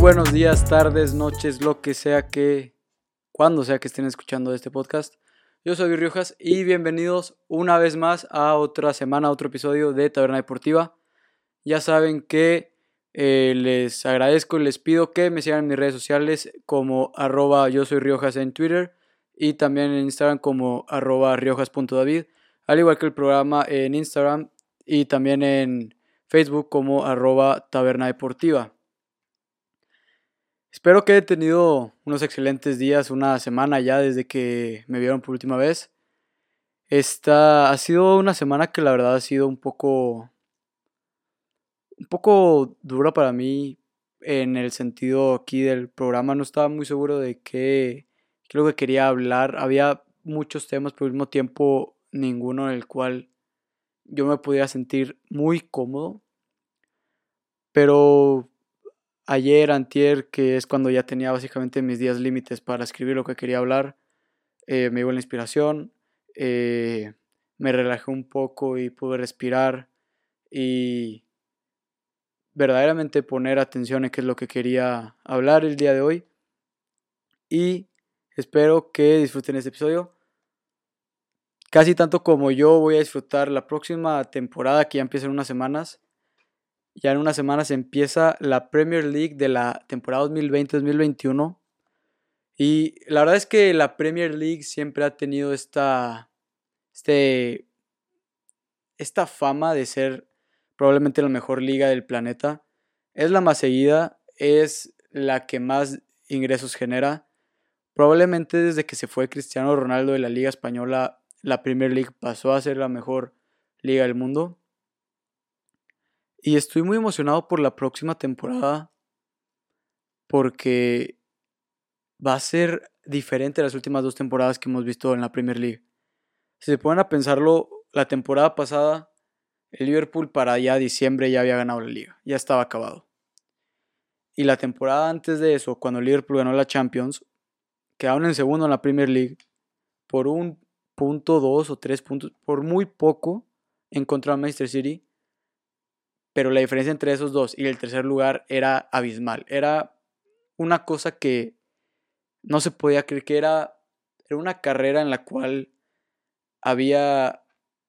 buenos días, tardes, noches, lo que sea que, cuando sea que estén escuchando este podcast. Yo soy Riojas y bienvenidos una vez más a otra semana, otro episodio de Taberna Deportiva. Ya saben que eh, les agradezco y les pido que me sigan en mis redes sociales como arroba yo soy Riojas en Twitter y también en Instagram como arroba riojas.david, al igual que el programa en Instagram y también en Facebook como arroba taberna deportiva. Espero que he tenido unos excelentes días, una semana ya desde que me vieron por última vez. Esta ha sido una semana que la verdad ha sido un poco un poco dura para mí en el sentido aquí del programa. No estaba muy seguro de qué, qué lo que quería hablar. Había muchos temas, pero al mismo tiempo ninguno en el cual yo me pudiera sentir muy cómodo. Pero ayer, antier, que es cuando ya tenía básicamente mis días límites para escribir lo que quería hablar, eh, me dio la inspiración, eh, me relajé un poco y pude respirar y verdaderamente poner atención en qué es lo que quería hablar el día de hoy. Y espero que disfruten este episodio. Casi tanto como yo voy a disfrutar la próxima temporada que ya empieza en unas semanas. Ya en unas semanas empieza la Premier League de la temporada 2020-2021. Y la verdad es que la Premier League siempre ha tenido esta, este, esta fama de ser probablemente la mejor liga del planeta. Es la más seguida, es la que más ingresos genera. Probablemente desde que se fue Cristiano Ronaldo de la Liga Española, la Premier League pasó a ser la mejor liga del mundo. Y estoy muy emocionado por la próxima temporada porque va a ser diferente a las últimas dos temporadas que hemos visto en la Premier League. Si se ponen a pensarlo, la temporada pasada el Liverpool para ya diciembre ya había ganado la liga, ya estaba acabado. Y la temporada antes de eso, cuando el Liverpool ganó la Champions, quedaron en segundo en la Premier League por un punto, dos o tres puntos, por muy poco en contra de Manchester City pero la diferencia entre esos dos y el tercer lugar era abismal. Era una cosa que no se podía creer que era, era una carrera en la cual había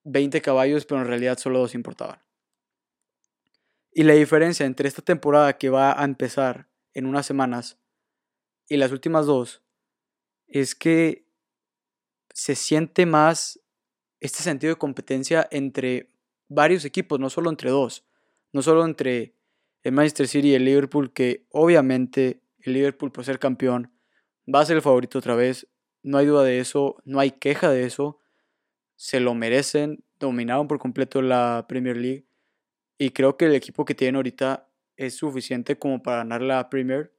20 caballos, pero en realidad solo dos importaban. Y la diferencia entre esta temporada que va a empezar en unas semanas y las últimas dos es que se siente más este sentido de competencia entre varios equipos, no solo entre dos no solo entre el Manchester City y el Liverpool, que obviamente el Liverpool por ser campeón va a ser el favorito otra vez, no hay duda de eso, no hay queja de eso, se lo merecen, dominaron por completo la Premier League y creo que el equipo que tienen ahorita es suficiente como para ganar la Premier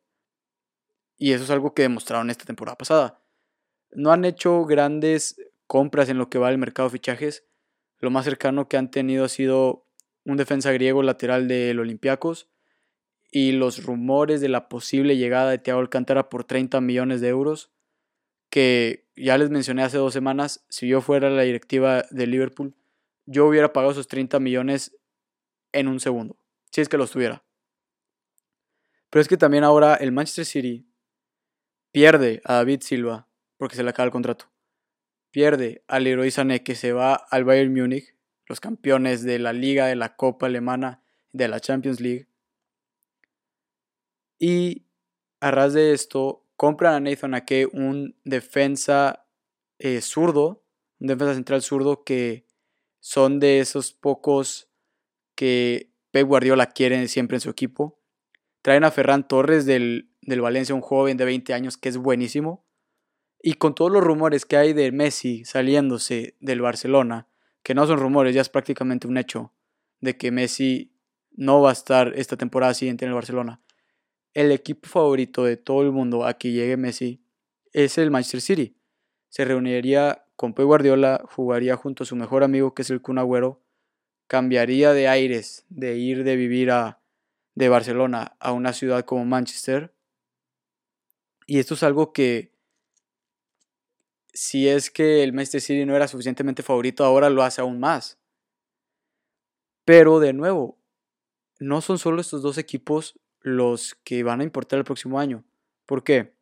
y eso es algo que demostraron esta temporada pasada. No han hecho grandes compras en lo que va el mercado de fichajes, lo más cercano que han tenido ha sido un defensa griego lateral del Olympiacos, y los rumores de la posible llegada de Thiago Alcántara por 30 millones de euros, que ya les mencioné hace dos semanas, si yo fuera la directiva de Liverpool, yo hubiera pagado esos 30 millones en un segundo, si es que los tuviera. Pero es que también ahora el Manchester City pierde a David Silva porque se le acaba el contrato. Pierde al Leroy Sané que se va al Bayern Múnich los campeones de la Liga, de la Copa Alemana, de la Champions League. Y a ras de esto, compran a Nathan Ake, un defensa eh, zurdo, un defensa central zurdo que son de esos pocos que Pep Guardiola quiere siempre en su equipo. Traen a Ferran Torres del, del Valencia, un joven de 20 años que es buenísimo. Y con todos los rumores que hay de Messi saliéndose del Barcelona, que no son rumores, ya es prácticamente un hecho de que Messi no va a estar esta temporada siguiente en el Barcelona. El equipo favorito de todo el mundo a que llegue Messi es el Manchester City. Se reuniría con Pep Guardiola, jugaría junto a su mejor amigo que es el Kun Agüero, cambiaría de aires, de ir de vivir a, de Barcelona a una ciudad como Manchester. Y esto es algo que si es que el Manchester City no era suficientemente favorito, ahora lo hace aún más. Pero de nuevo, no son solo estos dos equipos los que van a importar el próximo año. ¿Por qué?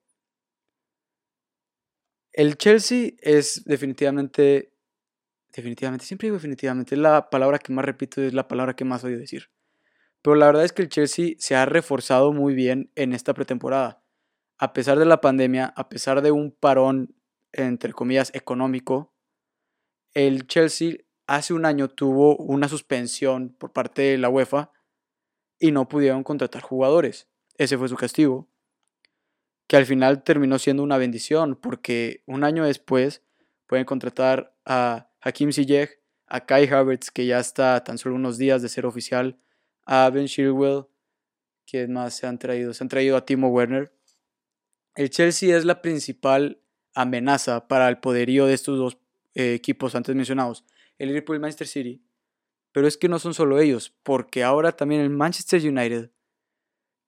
El Chelsea es definitivamente, definitivamente, siempre digo definitivamente, es la palabra que más repito es la palabra que más odio decir. Pero la verdad es que el Chelsea se ha reforzado muy bien en esta pretemporada. A pesar de la pandemia, a pesar de un parón, entre comillas, económico, el Chelsea hace un año tuvo una suspensión por parte de la UEFA y no pudieron contratar jugadores. Ese fue su castigo. Que al final terminó siendo una bendición porque un año después pueden contratar a Hakim Ziyech, a Kai Havertz, que ya está tan solo unos días de ser oficial, a Ben Chilwell, que más se han traído? Se han traído a Timo Werner. El Chelsea es la principal amenaza para el poderío de estos dos eh, equipos antes mencionados, el Liverpool y el Manchester City. Pero es que no son solo ellos, porque ahora también el Manchester United,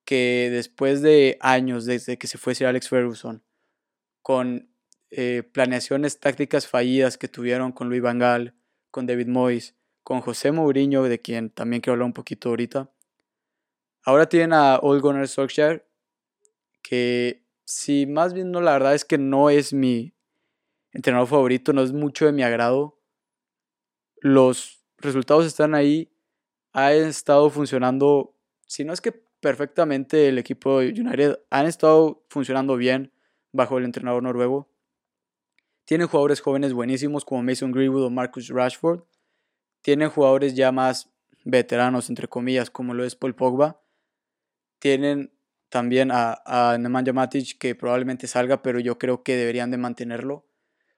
que después de años desde que se fue Sir Alex Ferguson, con eh, planeaciones tácticas fallidas que tuvieron con Luis Van Gaal, con David Moyes, con José Mourinho, de quien también quiero hablar un poquito ahorita. Ahora tienen a Old Gunnar Solskjaer, que si más bien no, la verdad es que no es mi entrenador favorito, no es mucho de mi agrado. Los resultados están ahí, ha estado funcionando, si no es que perfectamente el equipo de United, han estado funcionando bien bajo el entrenador noruego. Tienen jugadores jóvenes buenísimos como Mason Greenwood o Marcus Rashford tienen jugadores ya más veteranos, entre comillas, como lo es Paul Pogba. Tienen también a, a Nemanja Matic, que probablemente salga, pero yo creo que deberían de mantenerlo.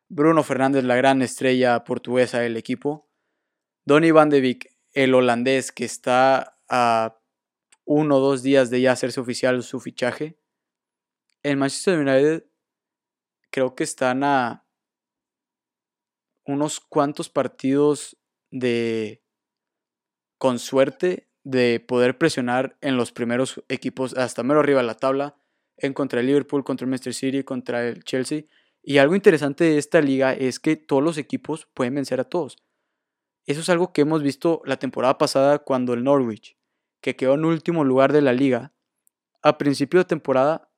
Bruno Fernández, la gran estrella portuguesa del equipo. Donny van de Beek, el holandés, que está a uno o dos días de ya hacerse oficial su fichaje. En Manchester United creo que están a unos cuantos partidos de, con suerte, de poder presionar en los primeros equipos hasta mero arriba de la tabla, en contra el Liverpool, contra el Manchester City, contra el Chelsea. Y algo interesante de esta liga es que todos los equipos pueden vencer a todos. Eso es algo que hemos visto la temporada pasada cuando el Norwich, que quedó en último lugar de la liga, a principio de temporada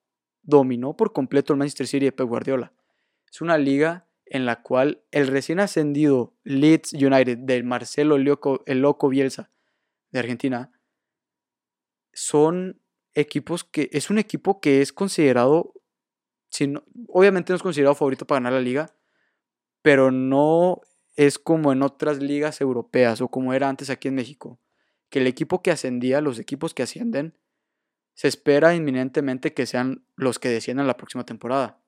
dominó por completo el Manchester City de Pep Guardiola. Es una liga en la cual el recién ascendido Leeds United del Marcelo Loco, el Loco Bielsa de Argentina son equipos que es un equipo que es considerado obviamente no es considerado favorito para ganar la liga pero no es como en otras ligas europeas o como era antes aquí en México que el equipo que ascendía los equipos que ascienden se espera inminentemente que sean los que desciendan la próxima temporada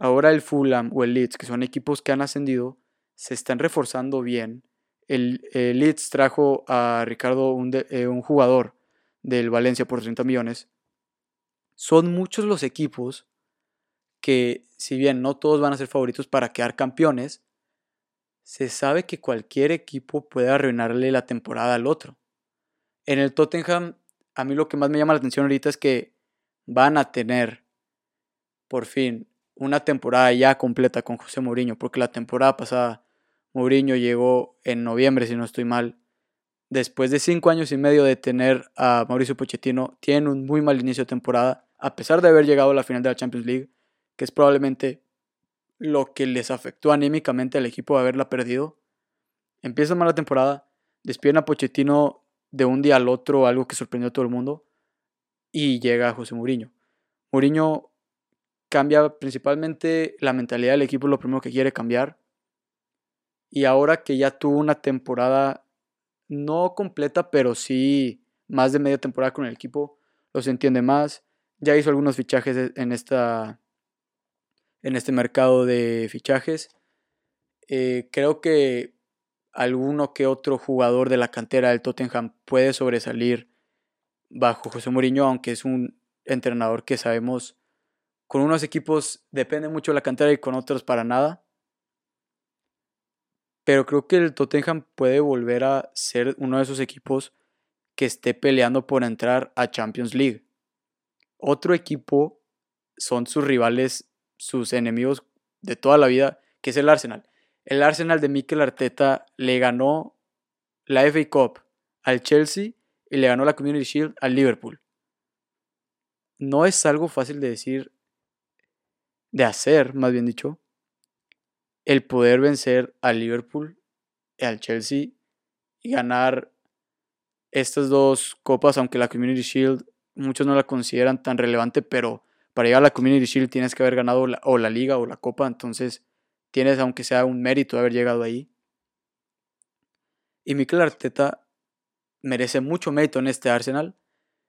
Ahora el Fulham o el Leeds, que son equipos que han ascendido, se están reforzando bien. El, Leeds trajo a Ricardo, un, eh, un jugador del Valencia por 30 millones. Son muchos los equipos que, si bien no todos van a ser favoritos para quedar campeones, se sabe que cualquier equipo puede arruinarle la temporada al otro. En el Tottenham, a mí lo que más me llama la atención ahorita es que van a tener, por fin, una temporada ya completa con José Mourinho, porque la temporada pasada Mourinho llegó en noviembre, si no estoy mal. Después de cinco años y medio de tener a Mauricio Pochettino, tiene un muy mal inicio de temporada, a pesar de haber llegado a la final de la Champions League, que es probablemente lo que les afectó anímicamente al equipo de haberla perdido. Empieza mal la temporada, despiden a Pochettino de un día al otro, algo que sorprendió a todo el mundo, y llega José Mourinho. Mourinho cambia principalmente la mentalidad del equipo, lo primero que quiere cambiar. Y ahora que ya tuvo una temporada no completa, pero sí más de media temporada con el equipo, los entiende más. Ya hizo algunos fichajes en, esta, en este mercado de fichajes. Eh, creo que alguno que otro jugador de la cantera del Tottenham puede sobresalir bajo José Mourinho, aunque es un entrenador que sabemos con unos equipos depende mucho de la cantera y con otros para nada. Pero creo que el Tottenham puede volver a ser uno de esos equipos que esté peleando por entrar a Champions League. Otro equipo son sus rivales, sus enemigos de toda la vida, que es el Arsenal. El Arsenal de Mikel Arteta le ganó la FA Cup al Chelsea y le ganó la Community Shield al Liverpool. no es algo fácil de decir, de hacer, más bien dicho, el poder vencer al Liverpool, al Chelsea y ganar estas dos copas, aunque la Community Shield muchos no la consideran tan relevante, pero para llegar a la Community Shield tienes que haber ganado o la liga o la copa, entonces tienes aunque sea un mérito haber llegado ahí. Y Mikel Arteta merece mucho mérito en este Arsenal.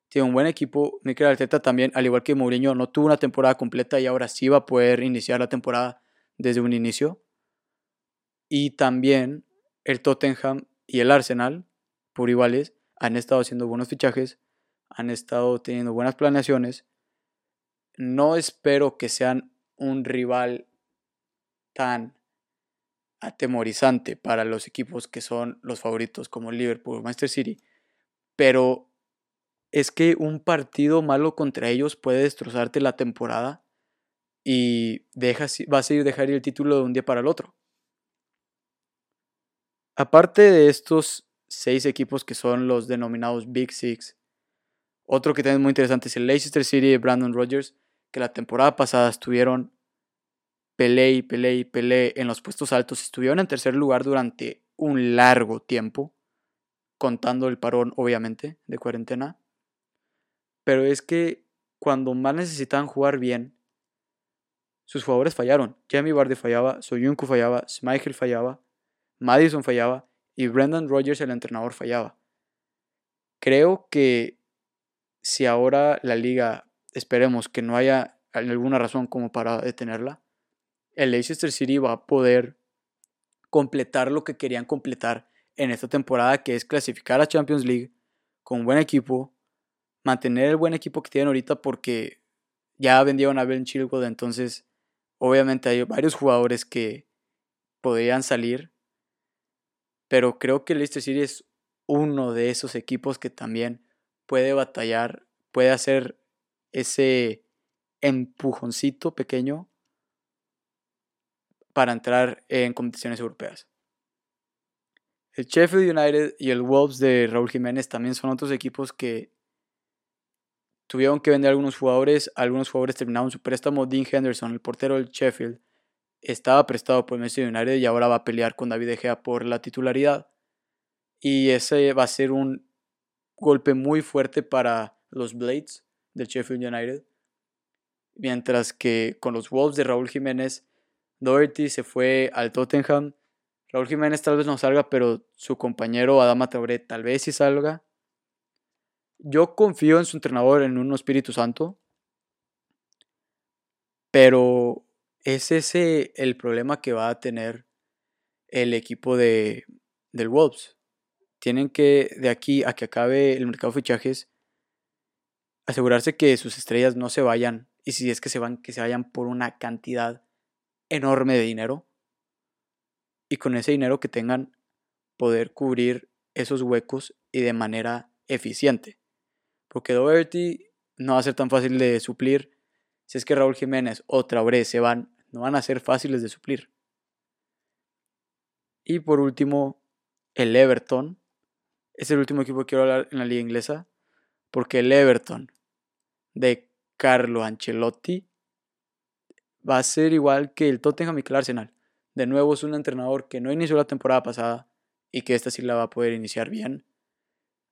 Tiene un buen equipo. Mikel Arteta también, al igual que Mourinho, no tuvo una temporada completa y ahora sí va a poder iniciar la temporada desde un inicio. Y también el Tottenham y el Arsenal, por iguales, han estado haciendo buenos fichajes, han estado teniendo buenas planeaciones. No espero que sean un rival tan atemorizante para los equipos que son los favoritos como Liverpool o Manchester City, pero es que un partido malo contra ellos puede destrozarte la temporada y dejas, vas a ir dejar el título de un día para el otro. Aparte de estos seis equipos que son los denominados Big Six, otro que también es muy interesante es el Leicester City de Brandon Rodgers, que la temporada pasada estuvieron peleé y peleé y peleé en los puestos altos. Estuvieron en tercer lugar durante un largo tiempo, contando el parón, obviamente, de cuarentena. Pero es que cuando más necesitaban jugar bien, sus jugadores fallaron. Jamie Vardy fallaba, Soyuncu fallaba, Schmeichel fallaba, Madison fallaba y Brendan Rodgers, el entrenador, fallaba. Creo que si ahora la liga, esperemos que no haya alguna razón como para detenerla, el Leicester City va a poder completar lo que querían completar en esta temporada, que es clasificar a Champions League con buen equipo, mantener el buen equipo que tienen ahorita porque ya vendieron a Ben Chilwell, entonces obviamente hay varios jugadores que podrían salir, pero creo que Leicester City es uno de esos equipos que también puede batallar, puede hacer ese empujoncito pequeño para entrar en competiciones europeas. El Sheffield United y el Wolves de Raúl Jiménez también son otros equipos que tuvieron que vender algunos jugadores. Algunos jugadores terminaron su préstamo. Dean Henderson, el portero del Sheffield, estaba prestado por Manchester United y ahora va a pelear con David De Gea por la titularidad. Y ese va a ser un golpe muy fuerte para los Blades del Sheffield United. Mientras que con los Wolves de Raúl Jiménez Doherty se fue al Tottenham. Raúl Jiménez tal vez no salga, pero su compañero Adama Traoré tal vez sí salga. Yo confío en su entrenador, en un Espíritu Santo. Pero es ese el problema que va a tener el equipo de, del Wolves. Tienen que, de aquí a que acabe el mercado de fichajes, asegurarse que sus estrellas no se vayan. Y si es que se van, que se vayan por una cantidad enorme de dinero y con ese dinero que tengan poder cubrir esos huecos y de manera eficiente. Porque Doherty no va a ser tan fácil de suplir. Si es que Raúl Jiménez o Traoré se van, no van a ser fáciles de suplir. Y por último, el Everton. Es el último equipo que quiero hablar en la liga inglesa. Porque el Everton de Carlo Ancelotti va a ser igual que el Tottenham y el Arsenal. De nuevo es un entrenador que no inició la temporada pasada y que esta sí la va a poder iniciar bien.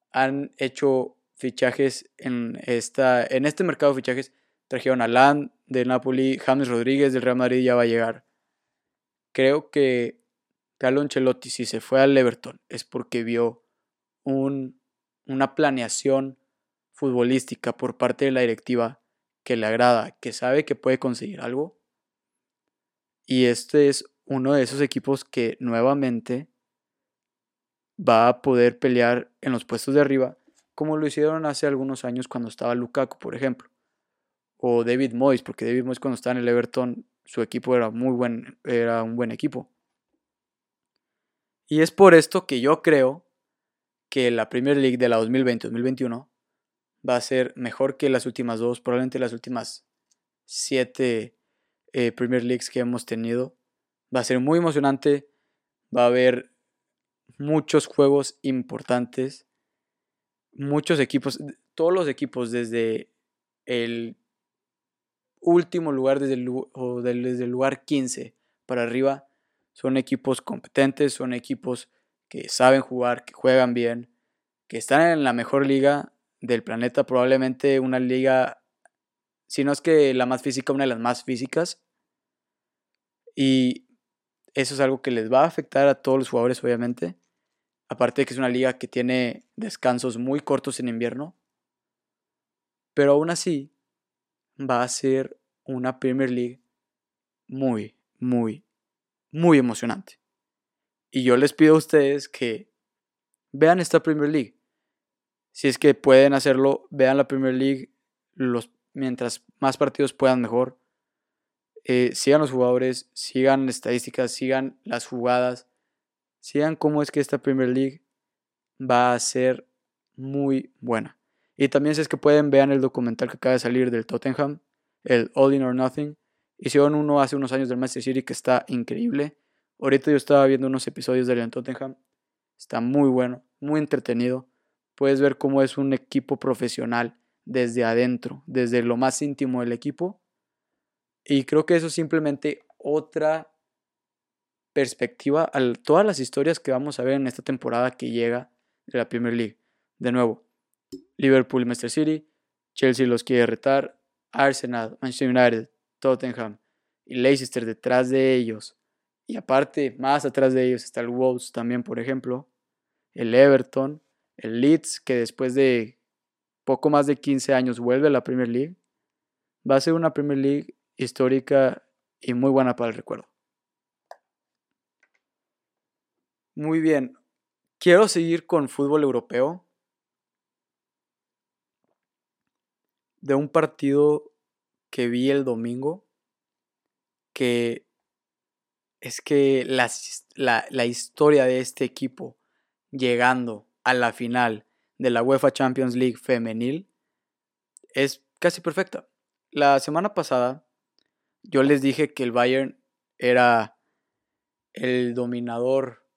Han hecho fichajes en, esta, en este mercado de fichajes. Trajeron a Land del Napoli, James Rodríguez del Real Madrid ya va a llegar. Creo que Carlo Ancelotti si se fue al Everton es porque vio un, una planeación futbolística por parte de la directiva que le agrada, que sabe que puede conseguir algo y este es uno de esos equipos que nuevamente va a poder pelear en los puestos de arriba, como lo hicieron hace algunos años cuando estaba Lukaku, por ejemplo. O David Moyes, porque David Moyes cuando estaba en el Everton, su equipo era muy buen, era un buen equipo. Y es por esto que yo creo que la Premier League de la 2020-2021 va a ser mejor que las últimas dos, probablemente las últimas siete eh, Premier Leagues que hemos tenido. Va a ser muy emocionante. Va a haber muchos juegos importantes. Muchos equipos, todos los equipos desde el último lugar desde el, lugar 15 para arriba son equipos competentes, son equipos que saben jugar, que juegan bien, que están en la mejor liga del planeta, probablemente una liga, si no es que la más física, una de las más físicas. Y eso es algo que les va a afectar a todos los jugadores, obviamente. Aparte de que es una liga que tiene descansos muy cortos en invierno. Pero aún así, va a ser una Premier League muy, muy, muy emocionante. Y yo les pido a ustedes que vean esta Premier League. Si es que pueden hacerlo, vean la Premier League los, mientras más partidos puedan mejor. Eh, sigan los jugadores, sigan estadísticas, sigan las jugadas, sigan cómo es que esta Premier League va a ser muy buena. Y también si es que pueden, vean el documental que acaba de salir del Tottenham, el All In or Nothing. Hicieron uno hace unos años del Manchester City que está increíble. Ahorita yo estaba viendo unos episodios del Tottenham. Está muy bueno, muy entretenido. Puedes ver cómo es un equipo profesional desde adentro, desde lo más íntimo del equipo y creo que eso es simplemente otra perspectiva a todas las historias que vamos a ver en esta temporada que llega de la Premier League. De nuevo, Liverpool Manchester City, Chelsea los quiere retar, Arsenal, Manchester United, Tottenham y Leicester detrás de ellos. Y aparte, más atrás de ellos está el Wolves también, por ejemplo, el Everton, el Leeds, que después de poco más de 15 años vuelve a la Premier League. Va a ser una Premier League histórica y muy buena para el recuerdo. Muy bien, quiero seguir con fútbol europeo. De un partido que vi el domingo, que es que la, la, historia de este equipo llegando a la final de la UEFA Champions League femenil es casi perfecta. La semana pasada yo les dije que el Bayern era el dominador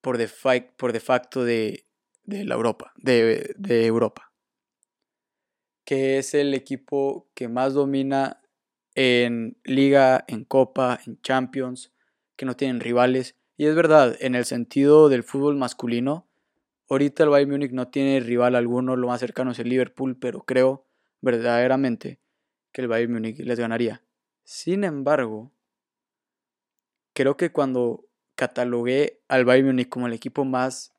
por de, por de facto de, la Europa, de, de Europa, que es el equipo que más domina en liga, en copa, en champions, que no tienen rivales. Y es verdad, en el sentido del fútbol masculino, ahorita el Bayern Múnich no tiene rival alguno, lo más cercano es el Liverpool, pero creo verdaderamente que el Bayern Múnich les ganaría. Sin embargo, creo que cuando catalogué al Bayern Munich como el equipo más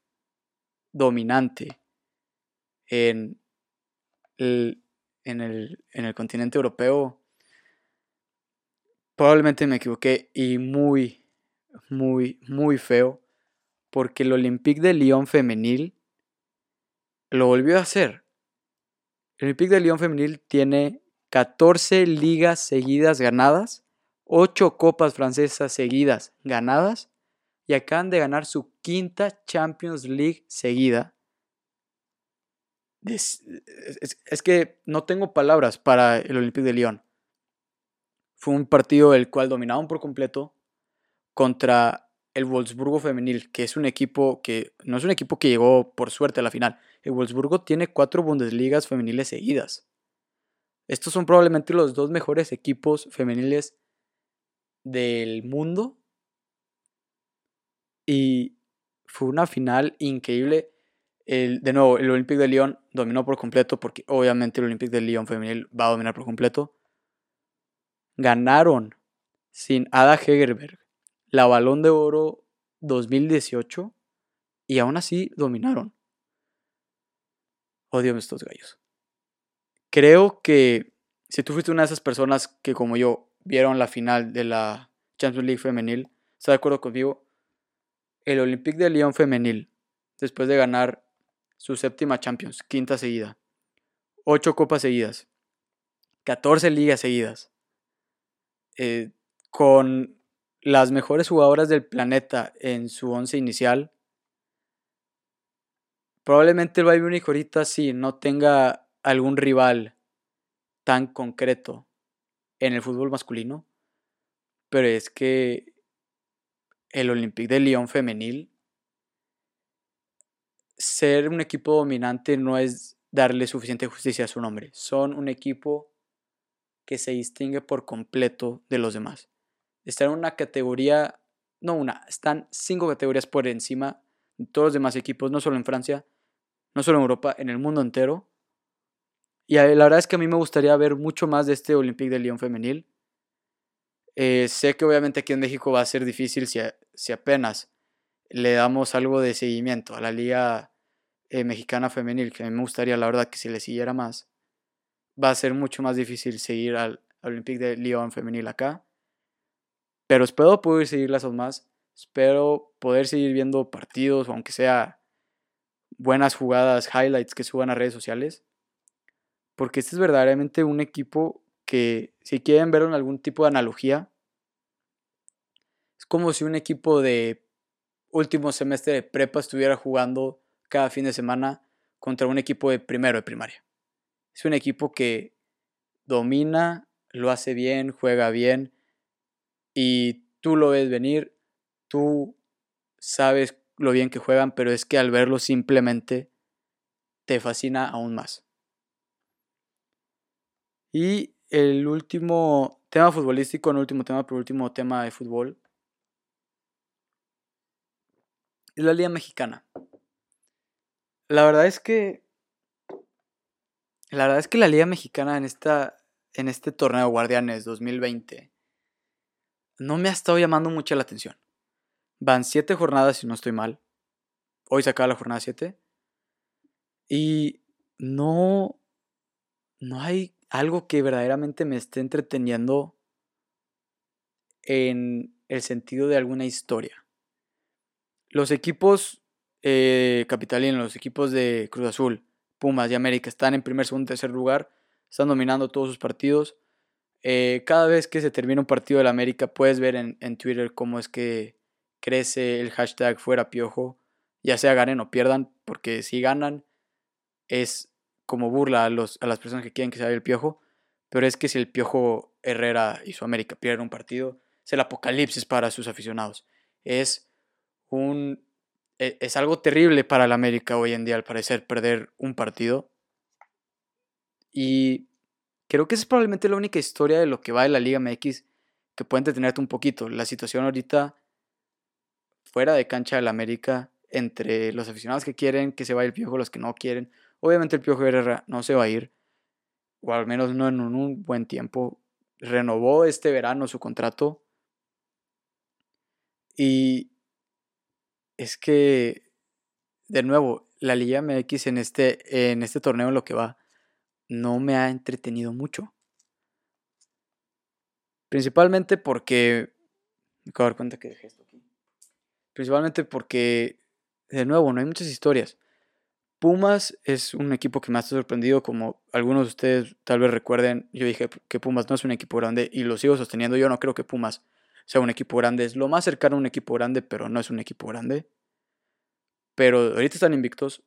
dominante en el, en el, en el continente europeo, probablemente me equivoqué y muy, muy, muy feo, porque el Olympique de Lyon femenil lo volvió a hacer. El Olympique de Lyon femenil tiene 14 ligas seguidas ganadas, 8 copas francesas seguidas ganadas y acaban de ganar su quinta Champions League seguida. Es, que no tengo palabras para el Olympique de Lyon. Fue un partido el cual dominaron por completo contra el Wolfsburgo femenil, que es un equipo que no es un equipo que llegó por suerte a la final. El Wolfsburgo tiene cuatro Bundesligas femeniles seguidas. Estos son probablemente los dos mejores equipos femeniles del mundo. Y fue una final increíble. El, de nuevo, el Olympique de Lyon dominó por completo, porque obviamente el Olympique de Lyon femenil va a dominar por completo. Ganaron sin Ada Hegerberg la Balón de Oro 2018 y aún así dominaron. Odio estos gallos. Creo que si tú fuiste una de esas personas que como yo vieron la final de la Champions League femenil, ¿está de acuerdo conmigo? El Olympique de Lyon femenil, después de ganar su séptima Champions, quinta seguida, ocho copas seguidas, 14 ligas seguidas, eh, con las mejores jugadoras del planeta en su once inicial, probablemente el Bayern Munich ahorita sí no tenga algún rival tan concreto en el fútbol masculino, pero es que el Olympique de Lyon femenil, ser un equipo dominante no es darle suficiente justicia a su nombre. Son un equipo que se distingue por completo de los demás. Están en una categoría, no una, están cinco categorías por encima de todos los demás equipos, no solo en Francia, no solo en Europa, en el mundo entero. Y la verdad es que a mí me gustaría ver mucho más de este Olympique de Lyon femenil. Eh, sé que obviamente aquí en México va a ser difícil si, si apenas le damos algo de seguimiento a la liga eh, mexicana femenil, que a mí me gustaría la verdad que si le siguiera más, va a ser mucho más difícil seguir al, Olympique de Lyon femenil acá. Pero espero poder seguirlas aún más. Espero poder seguir viendo partidos, aunque sea buenas jugadas, highlights que suban a redes sociales. Porque este es verdaderamente un equipo que, si quieren ver algún tipo de analogía, es como si un equipo de último semestre de prepa estuviera jugando cada fin de semana contra un equipo de primero de primaria. Es un equipo que domina, lo hace bien, juega bien y tú lo ves venir, tú sabes lo bien que juegan, pero es que al verlo simplemente te fascina aún más. Y el último tema futbolístico, el último tema, pero último tema de fútbol, es la Liga Mexicana. La verdad es que. La verdad es que la Liga Mexicana en, esta, en este torneo Guardianes 2020 no me ha estado llamando mucho la atención. Van siete jornadas, si no estoy mal. Hoy se acaba la jornada 7. Y no. No hay algo que verdaderamente me esté entreteniendo en el sentido de alguna historia. Los equipos eh, capitalinos, los equipos de Cruz Azul, Pumas y América están en primer, segundo, tercer lugar, están dominando todos sus partidos. Eh, cada vez que se termina un partido del América, puedes ver en, Twitter cómo es que crece el hashtag fuera piojo, ya sea ganen o pierdan, porque si ganan es como burla a, los, a las personas que quieren que se el piojo, pero es que si el piojo Herrera y su América pierden un partido, es el apocalipsis para sus aficionados. Es e, es algo terrible para el América hoy en día, al parecer, perder un partido. Y creo que es probablemente la única historia de lo que va de la Liga MX que puede entretenerte un poquito. La situación ahorita fuera de cancha del América, entre los aficionados que quieren que se vaya el Piojo, los que no quieren. Obviamente el Piojo Herrera no se va a ir, o al menos no en un buen tiempo. Renovó este verano su contrato. Y es que, de nuevo, la Liga MX en este, en este torneo, lo que va, no me ha entretenido mucho. Principalmente porque. Me acabo de dar cuenta que dejé esto aquí. Principalmente porque, de nuevo, no hay muchas historias. Pumas es un equipo que me ha sorprendido, como algunos de ustedes tal vez recuerden, yo dije que Pumas no es un equipo grande y lo sigo sosteniendo. Yo no creo que Pumas sea un equipo grande. Es lo más cercano a un equipo grande, pero no es un equipo grande. Pero ahorita están invictos.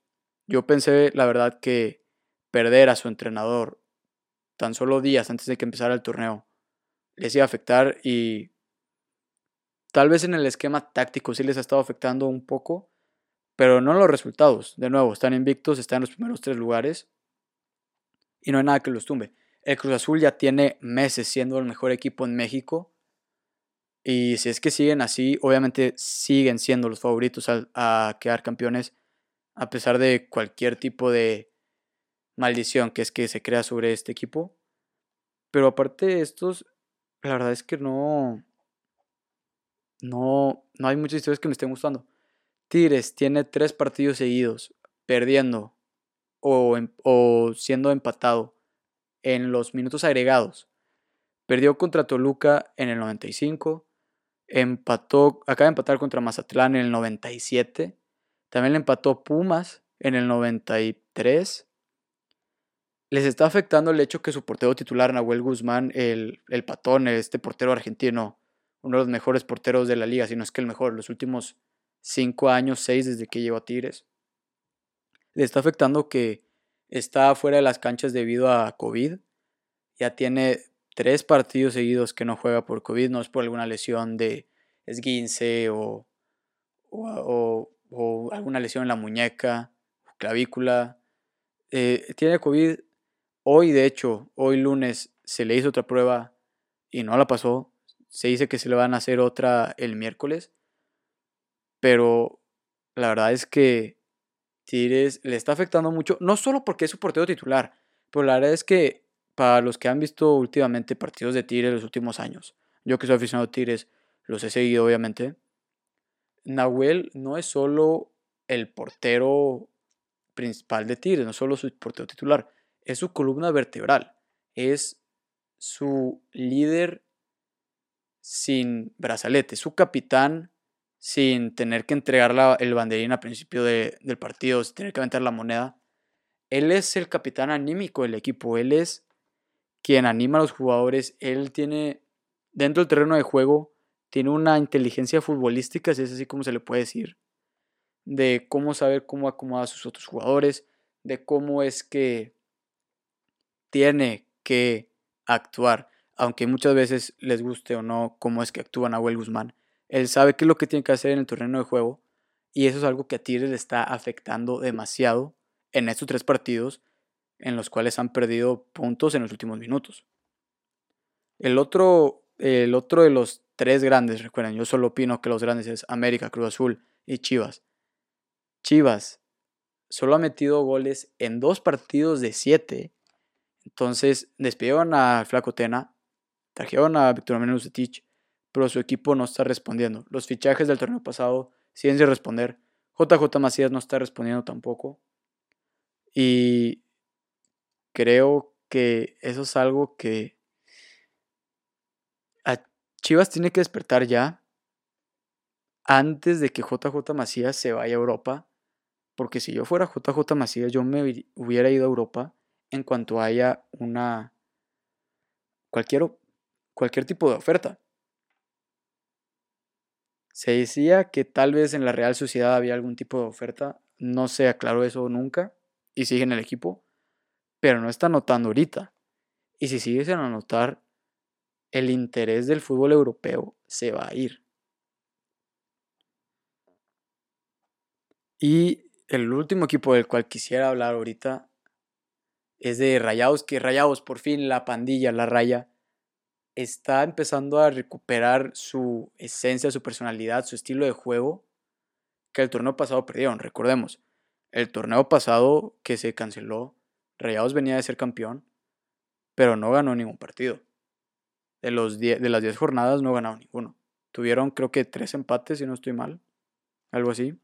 Yo pensé, la verdad, que perder a su entrenador tan solo días antes de que empezara el torneo les iba a afectar y tal vez en el esquema táctico sí les ha estado afectando un poco, pero no en los resultados. De nuevo, están invictos, están en los primeros tres lugares y no hay nada que los tumbe. El Cruz Azul ya tiene meses siendo el mejor equipo en México y si es que siguen así, obviamente siguen siendo los favoritos a, quedar campeones, a pesar de cualquier tipo de maldición que es que se crea sobre este equipo. Pero aparte de estos, la verdad es que no. No, no hay muchas historias que me estén gustando. Tigres tiene tres partidos seguidos perdiendo o, em, o siendo empatado en los minutos agregados. Perdió contra Toluca en el 95, empató, acaba de empatar contra Mazatlán en el 97. También le empató Pumas en el 93. Les está afectando el hecho que su portero titular, Nahuel Guzmán, el, el patón, este portero argentino, uno de los mejores porteros de la liga, si no es que el mejor, los últimos cinco años, seis desde que llegó a Tigres. Le está afectando que está fuera de las canchas debido a COVID. Ya tiene tres partidos seguidos que no juega por COVID, no es por alguna lesión de esguince o, o, alguna lesión en la muñeca, clavícula. eh, tiene COVID. Hoy, de hecho, hoy lunes se le hizo otra prueba y no la pasó. Se dice que se le van a hacer otra el miércoles. Pero la verdad es que Tigres le está afectando mucho, no solo porque es su portero titular, pero la verdad es que para los que han visto últimamente partidos de Tigres los últimos años, yo que soy aficionado a Tigres, los he seguido obviamente, Nahuel no es solo el portero principal de Tigres, no solo su portero titular, es su columna vertebral, es su líder sin brazalete, su capitán sin tener que entregar el banderín al principio del partido, sin tener que aventar la moneda. Él es el capitán anímico del equipo, él es quien anima a los jugadores, él tiene dentro del terreno de juego, tiene una inteligencia futbolística, si es así como se le puede decir, de cómo saber cómo acomodar a sus otros jugadores, de cómo es que tiene que actuar, aunque muchas veces les guste o no cómo es que actúa Nahuel Guzmán. Él sabe qué es lo que tiene que hacer en el terreno de juego y eso es algo que a Tigres le está afectando demasiado en estos tres partidos en los cuales han perdido puntos en los últimos minutos. El otro, el otro de los tres grandes, recuerden, yo solo opino que los grandes es América, Cruz Azul y Chivas. Chivas solo ha metido goles en dos partidos de siete. Entonces despidieron a Flaco Tena, trajeron a Víctor Manuel Tich pero su equipo no está respondiendo. Los fichajes del torneo pasado siguen sin responder. JJ Macías no está respondiendo tampoco. Y creo que eso es algo que a Chivas tiene que despertar ya antes de que JJ Macías se vaya a Europa. Porque si yo fuera JJ Macías, yo me hubiera ido a Europa en cuanto haya una cualquier, cualquier tipo de oferta. Se decía que tal vez en la Real Sociedad había algún tipo de oferta, no se aclaró eso nunca y sigue en el equipo, pero no está anotando ahorita. Y si sigue sin anotar, el interés del fútbol europeo se va a ir. Y el último equipo del cual quisiera hablar ahorita es de Rayados, que Rayados por fin la pandilla, la raya, está empezando a recuperar su esencia, su personalidad, su estilo de juego que el torneo pasado perdieron. Recordemos, el torneo pasado que se canceló, Rayados venía de ser campeón, pero no ganó ningún partido. De, los de las 10 jornadas no ganado ninguno. Tuvieron creo que tres empates, si no estoy mal, algo así.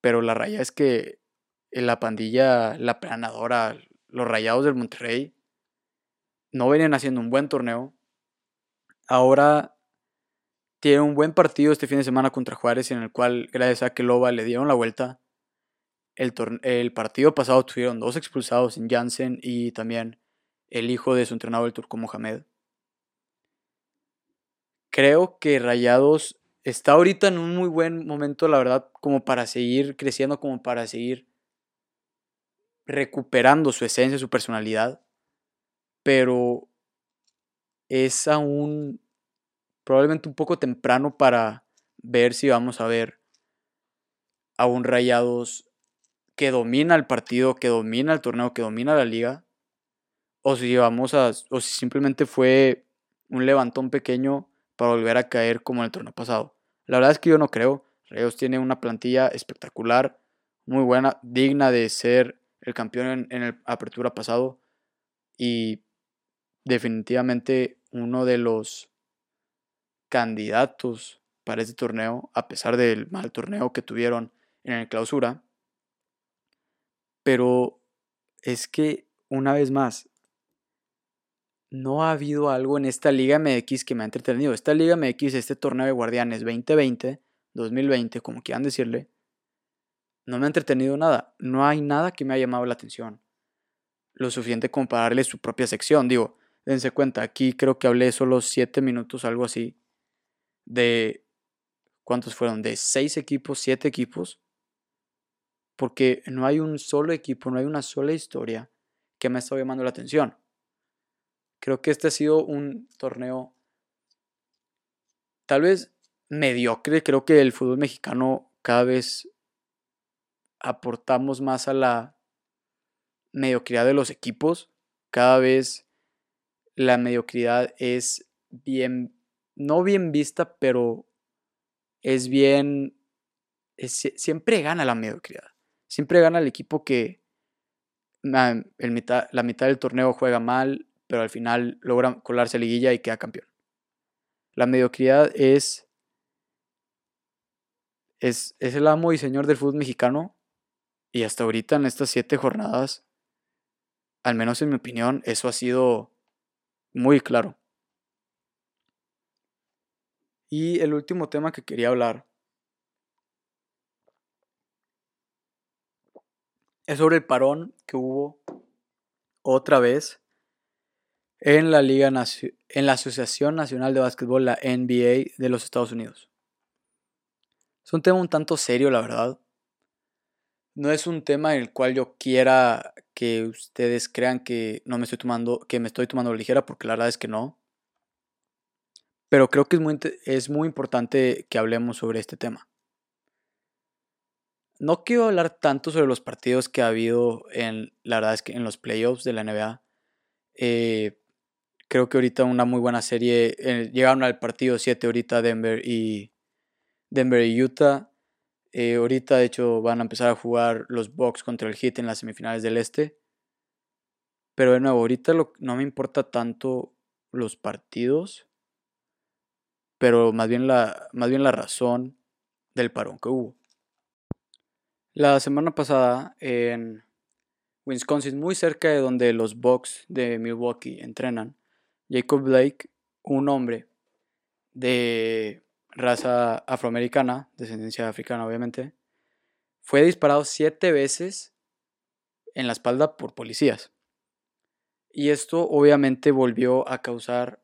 Pero la raya es que la pandilla, la planadora, los rayados del Monterrey, no venían haciendo un buen torneo. Ahora tiene un buen partido este fin de semana contra Juárez, en el cual, gracias a que Loba le dieron la vuelta. El, el partido pasado tuvieron dos expulsados en Jansen y también el hijo de su entrenador, el turco Mohamed. Creo que Rayados está ahorita en un muy buen momento, la verdad, como para seguir creciendo, como para seguir recuperando su esencia, su personalidad pero es aún probablemente un poco temprano para ver si vamos a ver a un Rayados que domina el partido, que domina el torneo, que domina la liga, o si vamos a, o si simplemente fue un levantón pequeño para volver a caer como en el torneo pasado. La verdad es que yo no creo. Rayados tiene una plantilla espectacular, muy buena, digna de ser el campeón en, en el apertura pasado y definitivamente uno de los candidatos para este torneo, a pesar del mal torneo que tuvieron en el clausura. Pero es que, una vez más, no ha habido algo en esta Liga MX que me ha entretenido. Esta Liga MX, este torneo de Guardianes 2020, 2020, como quieran decirle, no me ha entretenido nada. No hay nada que me haya llamado la atención. Lo suficiente como para darle su propia sección. Digo, dense cuenta, aquí creo que hablé solo siete minutos, algo así, de cuántos fueron, de seis equipos, siete equipos, porque no hay un solo equipo, no hay una sola historia que me estado llamando la atención. Creo que este ha sido un torneo tal vez mediocre, creo que el fútbol mexicano cada vez aportamos más a la mediocridad de los equipos. Cada vez la mediocridad es bien, no bien vista, pero es bien, siempre gana la mediocridad. Siempre gana el equipo que la mitad del torneo juega mal, pero al final logra colarse a liguilla y queda campeón. La mediocridad es, es, es el amo y señor del fútbol mexicano y hasta ahorita en estas siete jornadas, al menos en mi opinión, eso ha sido muy claro. Y el último tema que quería hablar es sobre el parón que hubo otra vez en la Liga en la Asociación Nacional de Básquetbol, la NBA de los Estados Unidos. Es un tema un tanto serio, la verdad. No es un tema en el cual yo quiera que ustedes crean que no me estoy tomando, que me estoy tomando ligera, porque la verdad es que no. Pero creo que es muy, es muy importante que hablemos sobre este tema. No quiero hablar tanto sobre los partidos que ha habido en, la verdad es que en los playoffs de la NBA. Eh, creo que ahorita una muy buena serie. Eh, llegaron al partido 7 ahorita Denver y Denver y Utah. Eh, ahorita de hecho van a empezar a jugar los Bucks contra el Heat en las semifinales del Este. Pero de nuevo, ahorita no me importa tanto los partidos, pero más bien la, más bien la razón del parón que hubo. La semana pasada en Wisconsin, muy cerca de donde los Bucks de Milwaukee entrenan, Jacob Blake, un hombre de raza afroamericana, descendencia africana obviamente, fue disparado siete veces en la espalda por policías. Y esto obviamente volvió a causar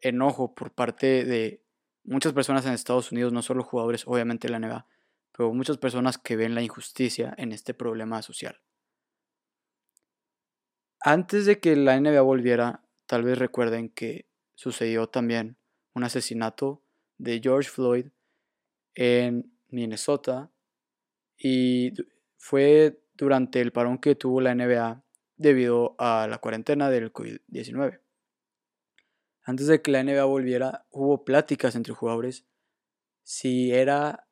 enojo por parte de muchas personas en Estados Unidos, no solo jugadores obviamente la NBA, pero muchas personas que ven la injusticia en este problema social. Antes de que la NBA volviera, tal vez recuerden que sucedió también un asesinato de George Floyd en Minnesota y fue durante el parón que tuvo la NBA debido a la cuarentena del COVID-19. Antes de que la NBA volviera, hubo pláticas entre jugadores si era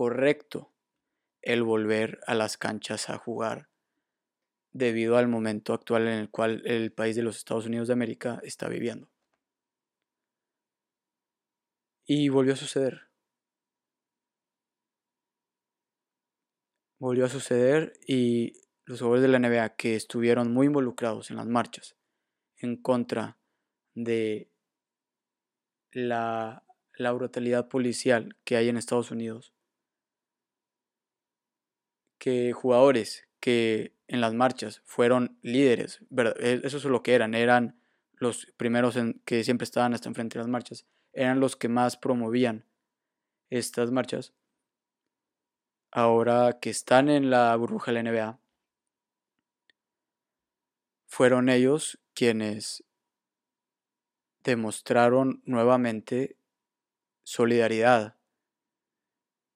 correcto el volver a las canchas a jugar debido al momento actual en el cual el país de los Estados Unidos de América está viviendo. Y volvió a suceder. Volvió a suceder y los jugadores de la NBA que estuvieron muy involucrados en las marchas en contra de la, la brutalidad policial que hay en Estados Unidos que jugadores que en las marchas fueron líderes, e, eso es lo que eran, eran los primeros en, que siempre estaban hasta enfrente de las marchas, eran los que más promovían estas marchas. Ahora que están en la burbuja de la NBA, fueron ellos quienes demostraron nuevamente solidaridad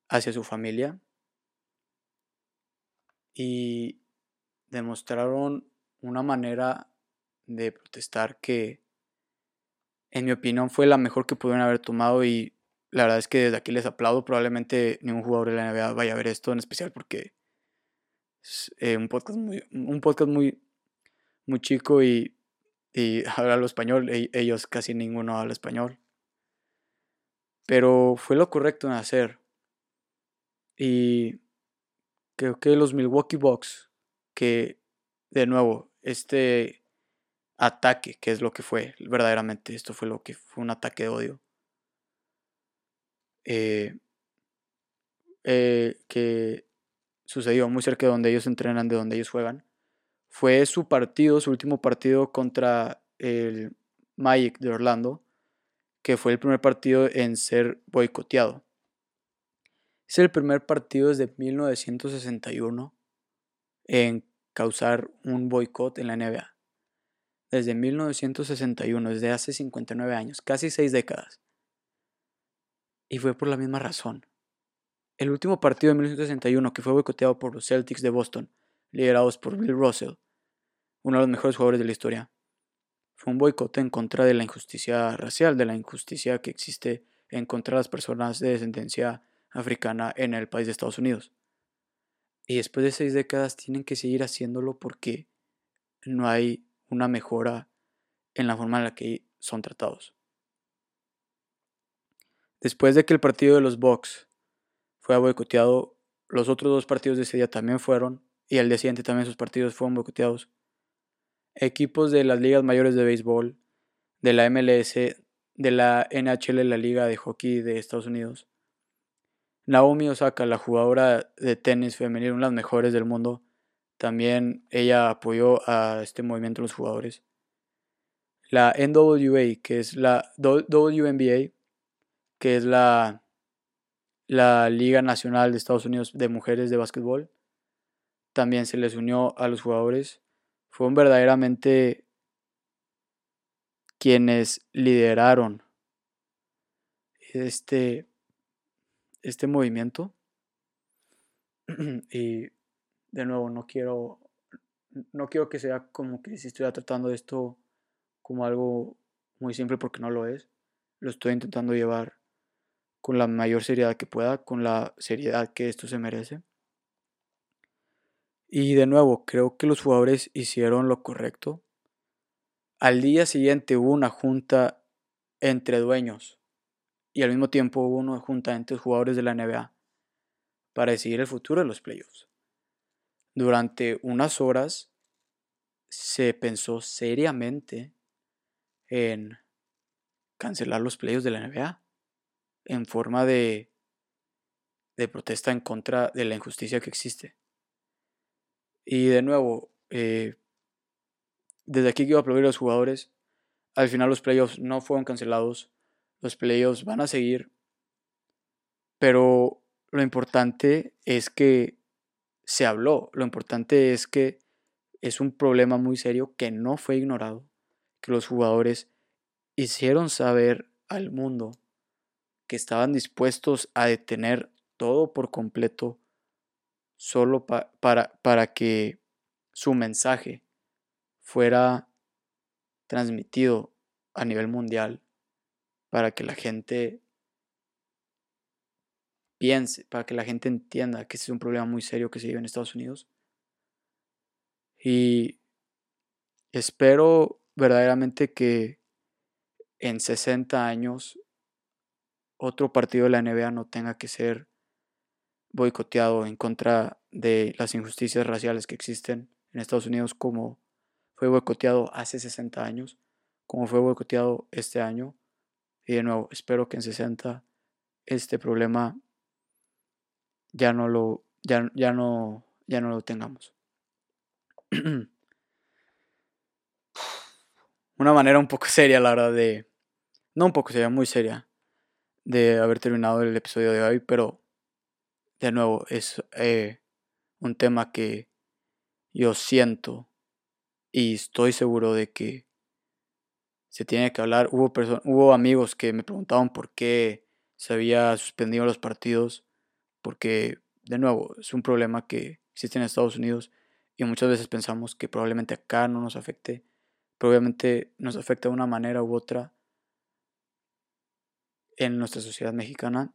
hacia su familia, y demostraron una manera de protestar que en mi opinión fue la mejor que pudieron haber tomado y la verdad es que desde aquí les aplaudo. Probablemente ningún jugador de la NBA vaya a ver esto en especial porque es eh, un podcast muy, un podcast muy, muy chico y, y habla lo español. E, ellos casi ninguno habla español. Pero fue lo correcto en hacer. Y creo que los Milwaukee Bucks, que de nuevo, este ataque, que es lo que fue verdaderamente, esto fue lo que fue un ataque de odio, eh, eh, que sucedió muy cerca de donde ellos entrenan, de donde ellos juegan, fue su partido, su último partido contra el Magic de Orlando, que fue el primer partido en ser boicoteado. Es el primer partido desde 1961 en causar un boicot en la NBA. Desde 1961, desde hace 59 años, casi seis décadas. Y fue por la misma razón. El último partido de 1961 que fue boicoteado por los Celtics de Boston liderados por Bill Russell, uno de los mejores jugadores de la historia. Fue un boicot en contra de la injusticia racial, de la injusticia que existe en contra de las personas de descendencia africana en el país de Estados Unidos. Y después de seis décadas tienen que seguir haciéndolo porque no hay una mejora en la forma en la que son tratados. Después de que el partido de los Bucks fue boicoteado, los otros dos partidos de ese día también fueron, y al día siguiente también sus partidos fueron boicoteados. Equipos de las ligas mayores de béisbol, de la MLS, de la NHL, la liga de hockey de Estados Unidos. Naomi Osaka, la jugadora de tenis femenino, una de las mejores del mundo, también ella apoyó a este movimiento de los jugadores. La NWA, que es la WNBA, que es la, la Liga Nacional de Estados Unidos de Mujeres de Básquetbol, también se les unió a los jugadores. Fueron verdaderamente quienes lideraron este, este movimiento. y de nuevo, no quiero, no quiero que sea como que si estoy tratando esto como algo muy simple porque no lo es. Lo estoy intentando llevar con la mayor seriedad que pueda, con la seriedad que esto se merece. Y de nuevo, creo que los jugadores hicieron lo correcto. Al día siguiente hubo una junta entre dueños y al mismo tiempo hubo una junta entre jugadores de la NBA para decidir el futuro de los playoffs. Durante unas horas se pensó seriamente en cancelar los playoffs de la NBA en forma de, de protesta en contra de la injusticia que existe. Y de nuevo, eh, desde aquí quiero aplaudir a los jugadores. Al final los playoffs no fueron cancelados. Los playoffs van a seguir. Pero lo importante es que se habló. Lo importante es que es un problema muy serio que no fue ignorado. Que los jugadores hicieron saber al mundo que estaban dispuestos a detener todo por completo solo para, para que su mensaje fuera transmitido a nivel mundial, para que la gente piense, para que la gente entienda que este es un problema muy serio que se vive en Estados Unidos. Y espero verdaderamente que en 60 años otro partido de la NBA no tenga que ser boicoteado en contra de las injusticias raciales que existen en Estados Unidos como fue boicoteado hace 60 años, como fue boicoteado este año. Y de nuevo, espero que en 60 este problema ya no lo, ya, ya no, ya no lo tengamos. Una manera un poco seria, la verdad, de... No un poco seria, muy seria, de haber terminado el episodio de hoy, pero de nuevo es eh, un tema que yo siento y estoy seguro de que se tiene que hablar. Hubo, hubo amigos que me preguntaban por qué se había suspendido los partidos, porque de nuevo es un problema que existe en Estados Unidos y muchas veces pensamos que probablemente acá no nos afecte, probablemente nos afecta de una manera u otra en nuestra sociedad mexicana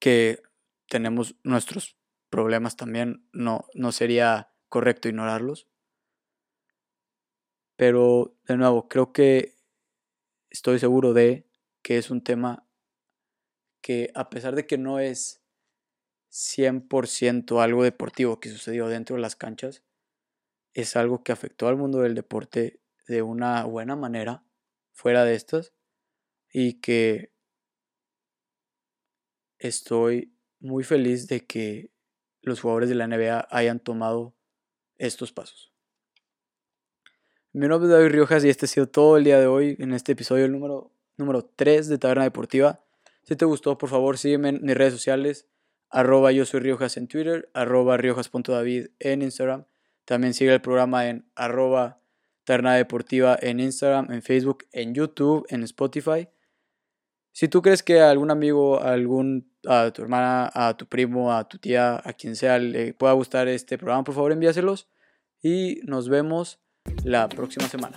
que tenemos nuestros problemas también, no, no sería correcto ignorarlos. Pero de nuevo, creo que estoy seguro de que es un tema que a pesar de que no es 100% algo deportivo que sucedió dentro de las canchas, es algo que afectó al mundo del deporte de una buena manera fuera de estas y que estoy muy feliz de que los jugadores de la NBA hayan tomado estos pasos. Mi nombre es David Riojas y este ha sido todo el día de hoy en este episodio número, número 3 de Taberna Deportiva. Si te gustó, por favor sígueme en mis redes sociales, arroba yo soy Riojas en Twitter, arroba riojas.david en Instagram. También sigue el programa en arroba Taberna Deportiva en Instagram, en Facebook, en YouTube, en Spotify. Si tú crees que a algún amigo, algún, a tu hermana, a tu primo, a tu tía, a quien sea le pueda gustar este programa, por favor envíaselos y nos vemos la próxima semana.